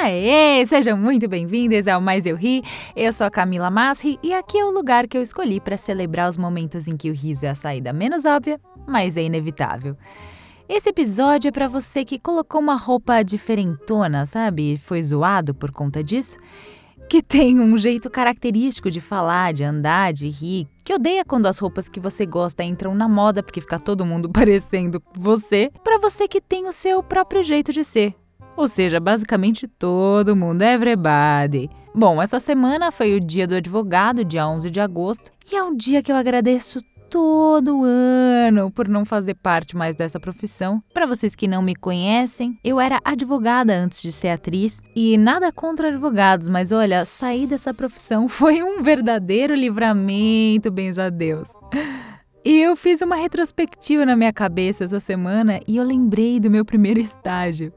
Aê, sejam muito bem-vindos ao Mais Eu Ri. Eu sou a Camila Masri e aqui é o lugar que eu escolhi para celebrar os momentos em que o riso é a saída menos óbvia, mas é inevitável. Esse episódio é para você que colocou uma roupa diferentona, sabe? E foi zoado por conta disso. Que tem um jeito característico de falar, de andar, de rir, que odeia quando as roupas que você gosta entram na moda porque fica todo mundo parecendo você, para você que tem o seu próprio jeito de ser. Ou seja, basicamente todo mundo, everybody. Bom, essa semana foi o dia do advogado, dia 11 de agosto, e é um dia que eu agradeço todo ano por não fazer parte mais dessa profissão. Para vocês que não me conhecem, eu era advogada antes de ser atriz e nada contra advogados, mas olha, sair dessa profissão foi um verdadeiro livramento, bens a Deus. E eu fiz uma retrospectiva na minha cabeça essa semana e eu lembrei do meu primeiro estágio.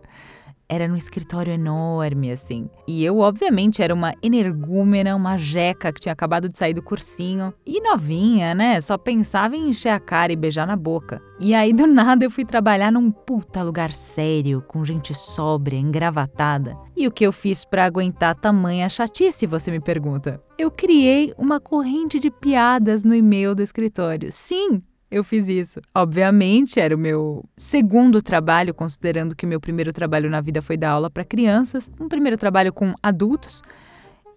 Era num escritório enorme, assim. E eu, obviamente, era uma energúmena, uma jeca que tinha acabado de sair do cursinho. E novinha, né? Só pensava em encher a cara e beijar na boca. E aí, do nada, eu fui trabalhar num puta lugar sério, com gente sóbria, engravatada. E o que eu fiz para aguentar tamanha chatice, você me pergunta? Eu criei uma corrente de piadas no e-mail do escritório. Sim, eu fiz isso. Obviamente, era o meu segundo trabalho, considerando que meu primeiro trabalho na vida foi dar aula para crianças, um primeiro trabalho com adultos.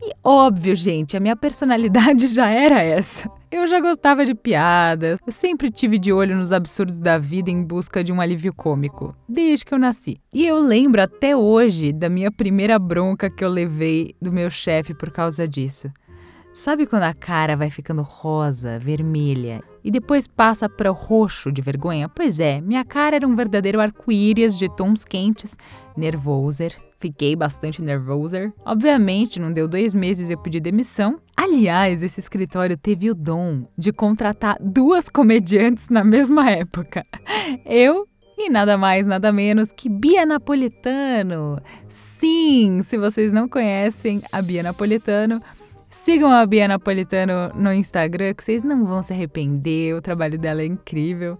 E óbvio, gente, a minha personalidade já era essa. Eu já gostava de piadas, eu sempre tive de olho nos absurdos da vida em busca de um alívio cômico, desde que eu nasci. E eu lembro até hoje da minha primeira bronca que eu levei do meu chefe por causa disso. Sabe quando a cara vai ficando rosa, vermelha e depois passa para o roxo de vergonha? Pois é, minha cara era um verdadeiro arco-íris de tons quentes, nervoser. Fiquei bastante nervoser. Obviamente, não deu dois meses eu pedi demissão. Aliás, esse escritório teve o dom de contratar duas comediantes na mesma época. Eu e nada mais, nada menos que Bia Napolitano. Sim, se vocês não conhecem a Bia Napolitano, Sigam a Bia Napolitano no Instagram, que vocês não vão se arrepender. O trabalho dela é incrível.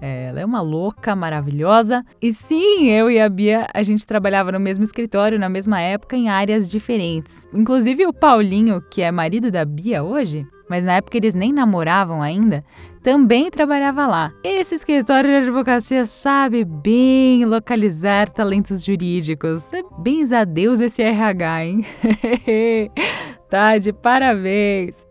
É, ela é uma louca, maravilhosa. E sim, eu e a Bia, a gente trabalhava no mesmo escritório, na mesma época, em áreas diferentes. Inclusive o Paulinho, que é marido da Bia hoje, mas na época eles nem namoravam ainda, também trabalhava lá. Esse escritório de advocacia sabe bem localizar talentos jurídicos. É bens a Deus esse RH, hein? tá de parabéns.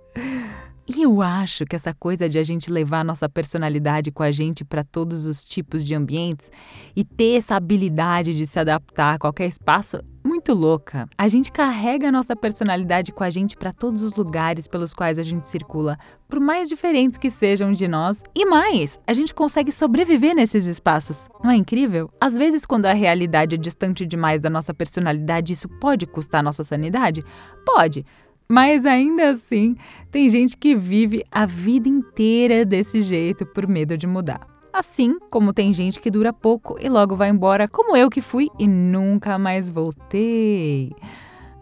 E eu acho que essa coisa de a gente levar a nossa personalidade com a gente para todos os tipos de ambientes e ter essa habilidade de se adaptar a qualquer espaço, muito louca. A gente carrega a nossa personalidade com a gente para todos os lugares pelos quais a gente circula, por mais diferentes que sejam de nós. E mais, a gente consegue sobreviver nesses espaços. Não é incrível? Às vezes, quando a realidade é distante demais da nossa personalidade, isso pode custar a nossa sanidade? Pode. Mas ainda assim, tem gente que vive a vida inteira desse jeito por medo de mudar. Assim como tem gente que dura pouco e logo vai embora, como eu que fui e nunca mais voltei.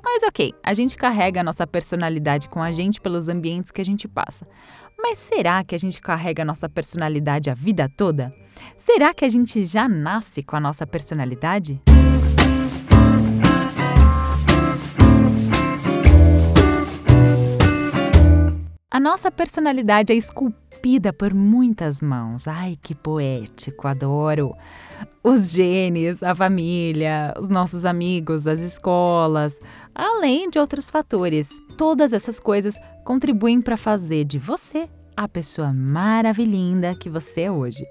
Mas ok, a gente carrega a nossa personalidade com a gente pelos ambientes que a gente passa. Mas será que a gente carrega a nossa personalidade a vida toda? Será que a gente já nasce com a nossa personalidade? A nossa personalidade é esculpida por muitas mãos. Ai, que poético, adoro! Os genes, a família, os nossos amigos, as escolas, além de outros fatores. Todas essas coisas contribuem para fazer de você a pessoa maravilhinda que você é hoje.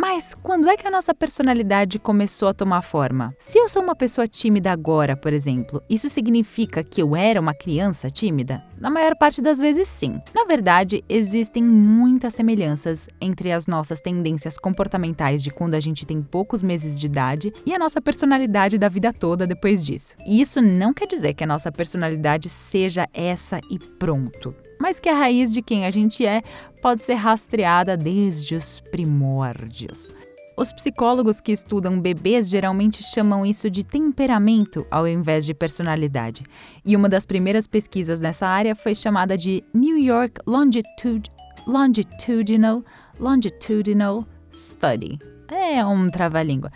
Mas quando é que a nossa personalidade começou a tomar forma? Se eu sou uma pessoa tímida agora, por exemplo, isso significa que eu era uma criança tímida? Na maior parte das vezes, sim. Na verdade, existem muitas semelhanças entre as nossas tendências comportamentais de quando a gente tem poucos meses de idade e a nossa personalidade da vida toda depois disso. E isso não quer dizer que a nossa personalidade seja essa e pronto. Mas que a raiz de quem a gente é pode ser rastreada desde os primórdios. Os psicólogos que estudam bebês geralmente chamam isso de temperamento ao invés de personalidade. E uma das primeiras pesquisas nessa área foi chamada de New York Longitude, Longitudinal, Longitudinal Study. É um trava-língua.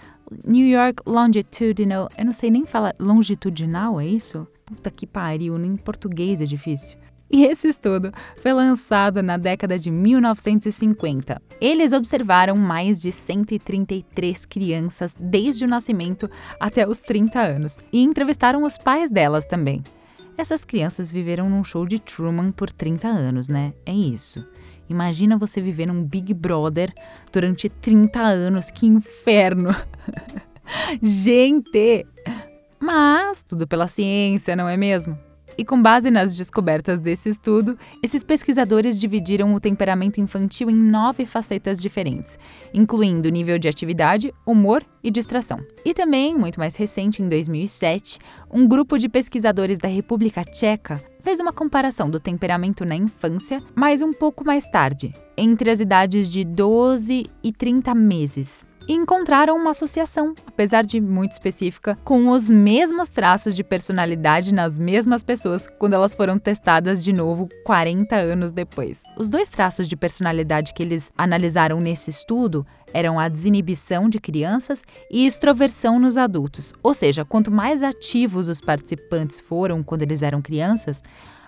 New York Longitudinal. Eu não sei nem falar. Longitudinal, é isso? Puta que pariu, nem português é difícil. E esse estudo foi lançado na década de 1950. Eles observaram mais de 133 crianças desde o nascimento até os 30 anos e entrevistaram os pais delas também. Essas crianças viveram num show de Truman por 30 anos, né? É isso. Imagina você viver num Big Brother durante 30 anos, que inferno! Gente! Mas tudo pela ciência, não é mesmo? E com base nas descobertas desse estudo, esses pesquisadores dividiram o temperamento infantil em nove facetas diferentes, incluindo nível de atividade, humor e distração. E também, muito mais recente, em 2007, um grupo de pesquisadores da República Tcheca fez uma comparação do temperamento na infância, mas um pouco mais tarde, entre as idades de 12 e 30 meses e encontraram uma associação, apesar de muito específica, com os mesmos traços de personalidade nas mesmas pessoas quando elas foram testadas de novo 40 anos depois. Os dois traços de personalidade que eles analisaram nesse estudo eram a desinibição de crianças e extroversão nos adultos. Ou seja, quanto mais ativos os participantes foram quando eles eram crianças,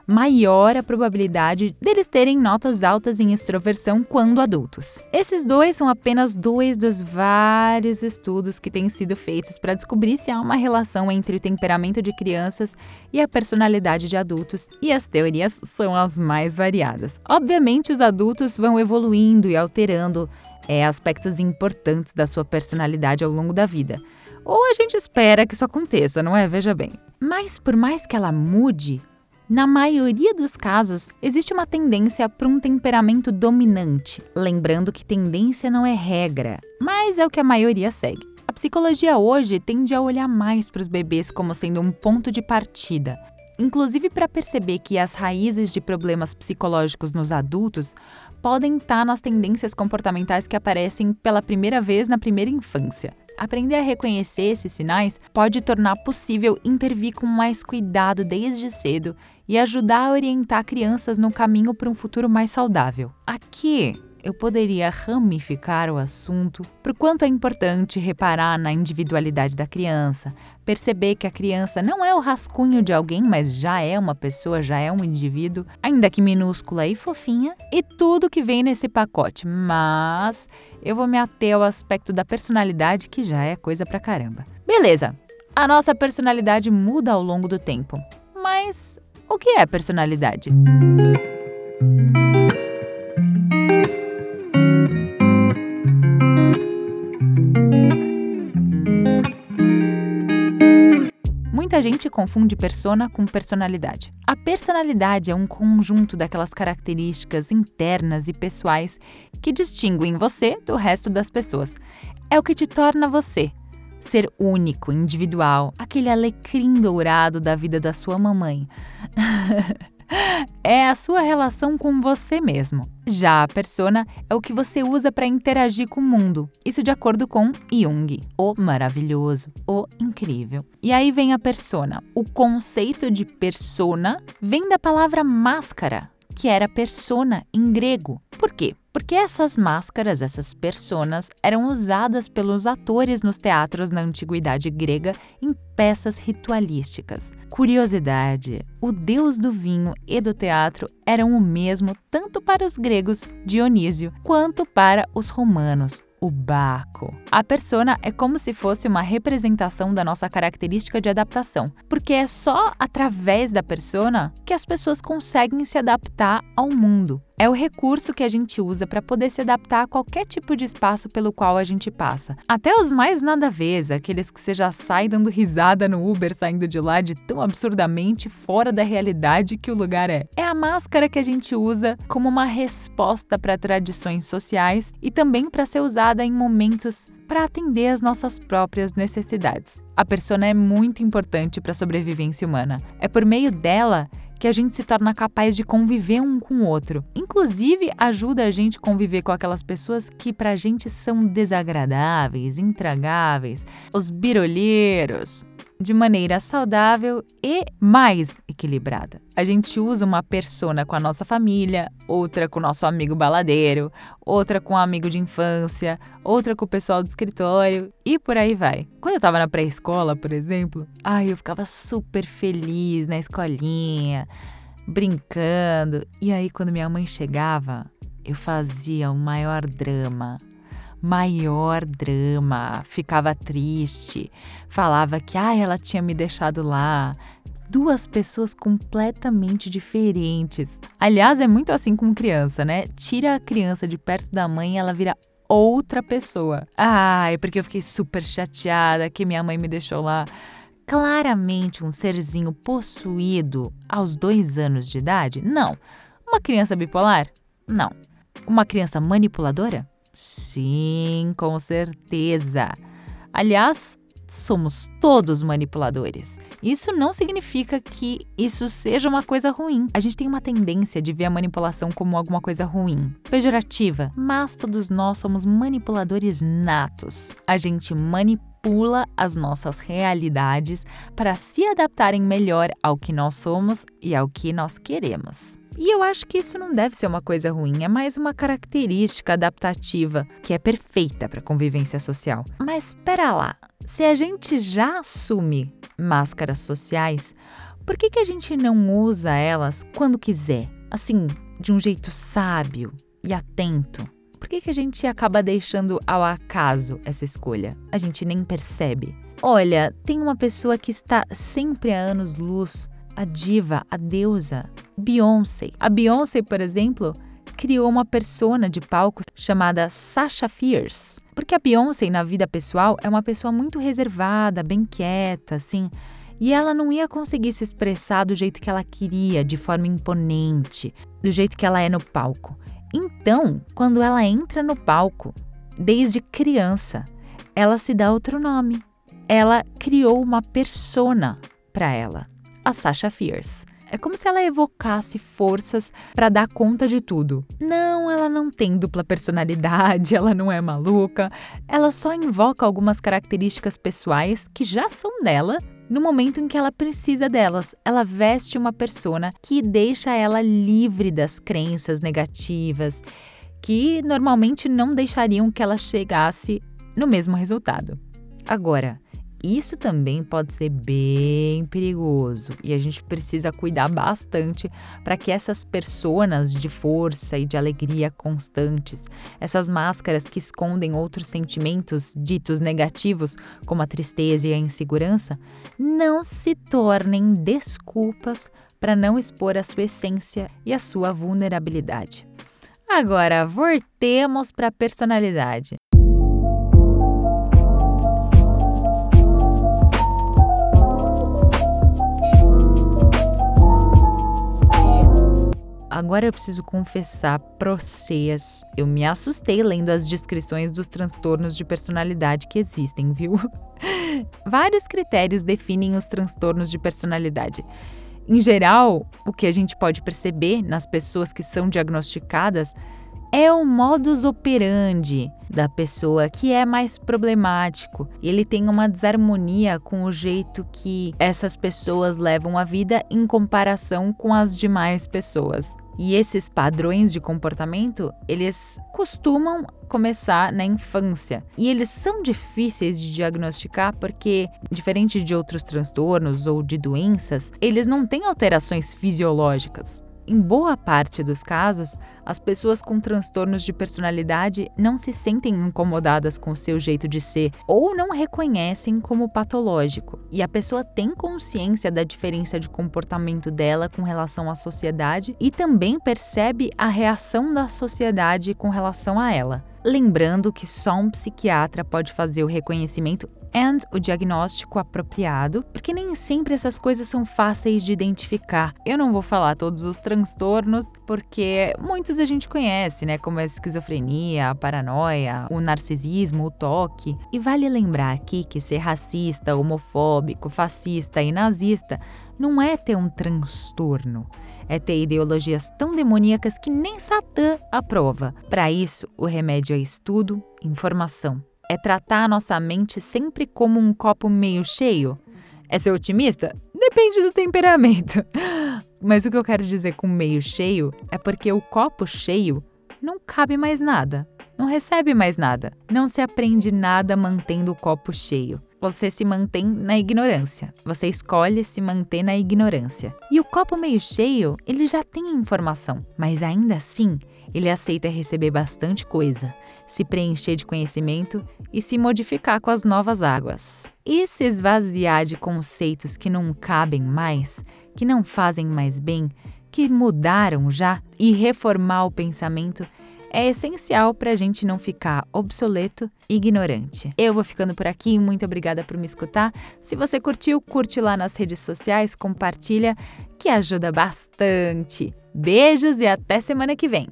maior a probabilidade deles terem notas altas em extroversão quando adultos. Esses dois são apenas dois dos vários estudos que têm sido feitos para descobrir se há uma relação entre o temperamento de crianças e a personalidade de adultos, e as teorias são as mais variadas. Obviamente, os adultos vão evoluindo e alterando é, aspectos importantes da sua personalidade ao longo da vida. Ou a gente espera que isso aconteça, não é? Veja bem. Mas por mais que ela mude, na maioria dos casos, existe uma tendência para um temperamento dominante, lembrando que tendência não é regra, mas é o que a maioria segue. A psicologia hoje tende a olhar mais para os bebês como sendo um ponto de partida, inclusive para perceber que as raízes de problemas psicológicos nos adultos podem estar nas tendências comportamentais que aparecem pela primeira vez na primeira infância. Aprender a reconhecer esses sinais pode tornar possível intervir com mais cuidado desde cedo e ajudar a orientar crianças no caminho para um futuro mais saudável. Aqui eu poderia ramificar o assunto por quanto é importante reparar na individualidade da criança, perceber que a criança não é o rascunho de alguém, mas já é uma pessoa, já é um indivíduo, ainda que minúscula e fofinha, e tudo que vem nesse pacote. Mas eu vou me ater ao aspecto da personalidade, que já é coisa pra caramba. Beleza, a nossa personalidade muda ao longo do tempo, mas o que é personalidade? Muita gente confunde persona com personalidade. A personalidade é um conjunto daquelas características internas e pessoais que distinguem você do resto das pessoas. É o que te torna você. Ser único, individual, aquele alecrim dourado da vida da sua mamãe. é a sua relação com você mesmo. Já a persona é o que você usa para interagir com o mundo. Isso de acordo com Jung, o maravilhoso, o incrível. E aí vem a persona. O conceito de persona vem da palavra máscara, que era persona em grego. Por quê? Porque essas máscaras, essas personas, eram usadas pelos atores nos teatros na antiguidade grega em peças ritualísticas. Curiosidade: o deus do vinho e do teatro eram o mesmo tanto para os gregos, Dionísio, quanto para os romanos, o Baco. A persona é como se fosse uma representação da nossa característica de adaptação, porque é só através da persona que as pessoas conseguem se adaptar ao mundo. É o recurso que a gente usa para poder se adaptar a qualquer tipo de espaço pelo qual a gente passa. Até os mais nada a ver, aqueles que você já sai dando risada no Uber saindo de lá de tão absurdamente fora da realidade que o lugar é. É a máscara que a gente usa como uma resposta para tradições sociais e também para ser usada em momentos para atender às nossas próprias necessidades. A persona é muito importante para a sobrevivência humana. É por meio dela que a gente se torna capaz de conviver um com o outro. Inclusive, ajuda a gente a conviver com aquelas pessoas que pra gente são desagradáveis, intragáveis, os birolheiros, de maneira saudável e mais equilibrada. A gente usa uma persona com a nossa família, outra com o nosso amigo baladeiro, outra com o um amigo de infância, outra com o pessoal do escritório e por aí vai. Quando eu tava na pré-escola, por exemplo, ai, eu ficava super feliz na escolinha, brincando. E aí quando minha mãe chegava, eu fazia o maior drama maior drama, ficava triste, falava que ah, ela tinha me deixado lá. Duas pessoas completamente diferentes. Aliás, é muito assim com criança, né? Tira a criança de perto da mãe ela vira outra pessoa. Ai, porque eu fiquei super chateada que minha mãe me deixou lá. Claramente um serzinho possuído aos dois anos de idade? Não. Uma criança bipolar? Não. Uma criança manipuladora? Sim, com certeza. Aliás, somos todos manipuladores. Isso não significa que isso seja uma coisa ruim. A gente tem uma tendência de ver a manipulação como alguma coisa ruim, pejorativa, mas todos nós somos manipuladores natos. A gente manipula as nossas realidades para se adaptarem melhor ao que nós somos e ao que nós queremos. E eu acho que isso não deve ser uma coisa ruim, é mais uma característica adaptativa que é perfeita para convivência social. Mas espera lá, se a gente já assume máscaras sociais, por que, que a gente não usa elas quando quiser? Assim, de um jeito sábio e atento. Por que, que a gente acaba deixando ao acaso essa escolha? A gente nem percebe. Olha, tem uma pessoa que está sempre a anos-luz a diva, a deusa, Beyoncé. A Beyoncé, por exemplo, criou uma persona de palco chamada Sasha Fierce. Porque a Beyoncé, na vida pessoal, é uma pessoa muito reservada, bem quieta, assim. E ela não ia conseguir se expressar do jeito que ela queria, de forma imponente, do jeito que ela é no palco. Então, quando ela entra no palco, desde criança, ela se dá outro nome. Ela criou uma persona para ela a Sasha Fierce. É como se ela evocasse forças para dar conta de tudo. Não, ela não tem dupla personalidade, ela não é maluca, ela só invoca algumas características pessoais que já são dela no momento em que ela precisa delas. Ela veste uma persona que deixa ela livre das crenças negativas que normalmente não deixariam que ela chegasse no mesmo resultado. Agora, isso também pode ser bem perigoso e a gente precisa cuidar bastante para que essas personas de força e de alegria constantes, essas máscaras que escondem outros sentimentos ditos negativos, como a tristeza e a insegurança, não se tornem desculpas para não expor a sua essência e a sua vulnerabilidade. Agora, voltemos para a personalidade. Agora eu preciso confessar para vocês, eu me assustei lendo as descrições dos transtornos de personalidade que existem, viu? Vários critérios definem os transtornos de personalidade. Em geral, o que a gente pode perceber nas pessoas que são diagnosticadas é o modus operandi da pessoa que é mais problemático. Ele tem uma desarmonia com o jeito que essas pessoas levam a vida em comparação com as demais pessoas. E esses padrões de comportamento, eles costumam começar na infância. E eles são difíceis de diagnosticar porque, diferente de outros transtornos ou de doenças, eles não têm alterações fisiológicas. Em boa parte dos casos, as pessoas com transtornos de personalidade não se sentem incomodadas com o seu jeito de ser ou não reconhecem como patológico, e a pessoa tem consciência da diferença de comportamento dela com relação à sociedade e também percebe a reação da sociedade com relação a ela. Lembrando que só um psiquiatra pode fazer o reconhecimento and o diagnóstico apropriado, porque nem sempre essas coisas são fáceis de identificar. Eu não vou falar todos os transtornos, porque muitos a gente conhece, né, como a esquizofrenia, a paranoia, o narcisismo, o toque. E vale lembrar aqui que ser racista, homofóbico, fascista e nazista não é ter um transtorno, é ter ideologias tão demoníacas que nem Satã aprova. Para isso, o remédio é estudo, informação. É tratar a nossa mente sempre como um copo meio cheio. É ser otimista? Depende do temperamento. Mas o que eu quero dizer com meio cheio é porque o copo cheio não cabe mais nada, não recebe mais nada, não se aprende nada mantendo o copo cheio você se mantém na ignorância. Você escolhe se manter na ignorância. E o copo meio cheio, ele já tem informação, mas ainda assim, ele aceita receber bastante coisa, se preencher de conhecimento e se modificar com as novas águas. E se esvaziar de conceitos que não cabem mais, que não fazem mais bem, que mudaram já e reformar o pensamento é essencial para a gente não ficar obsoleto e ignorante. Eu vou ficando por aqui, muito obrigada por me escutar. Se você curtiu, curte lá nas redes sociais, compartilha, que ajuda bastante. Beijos e até semana que vem.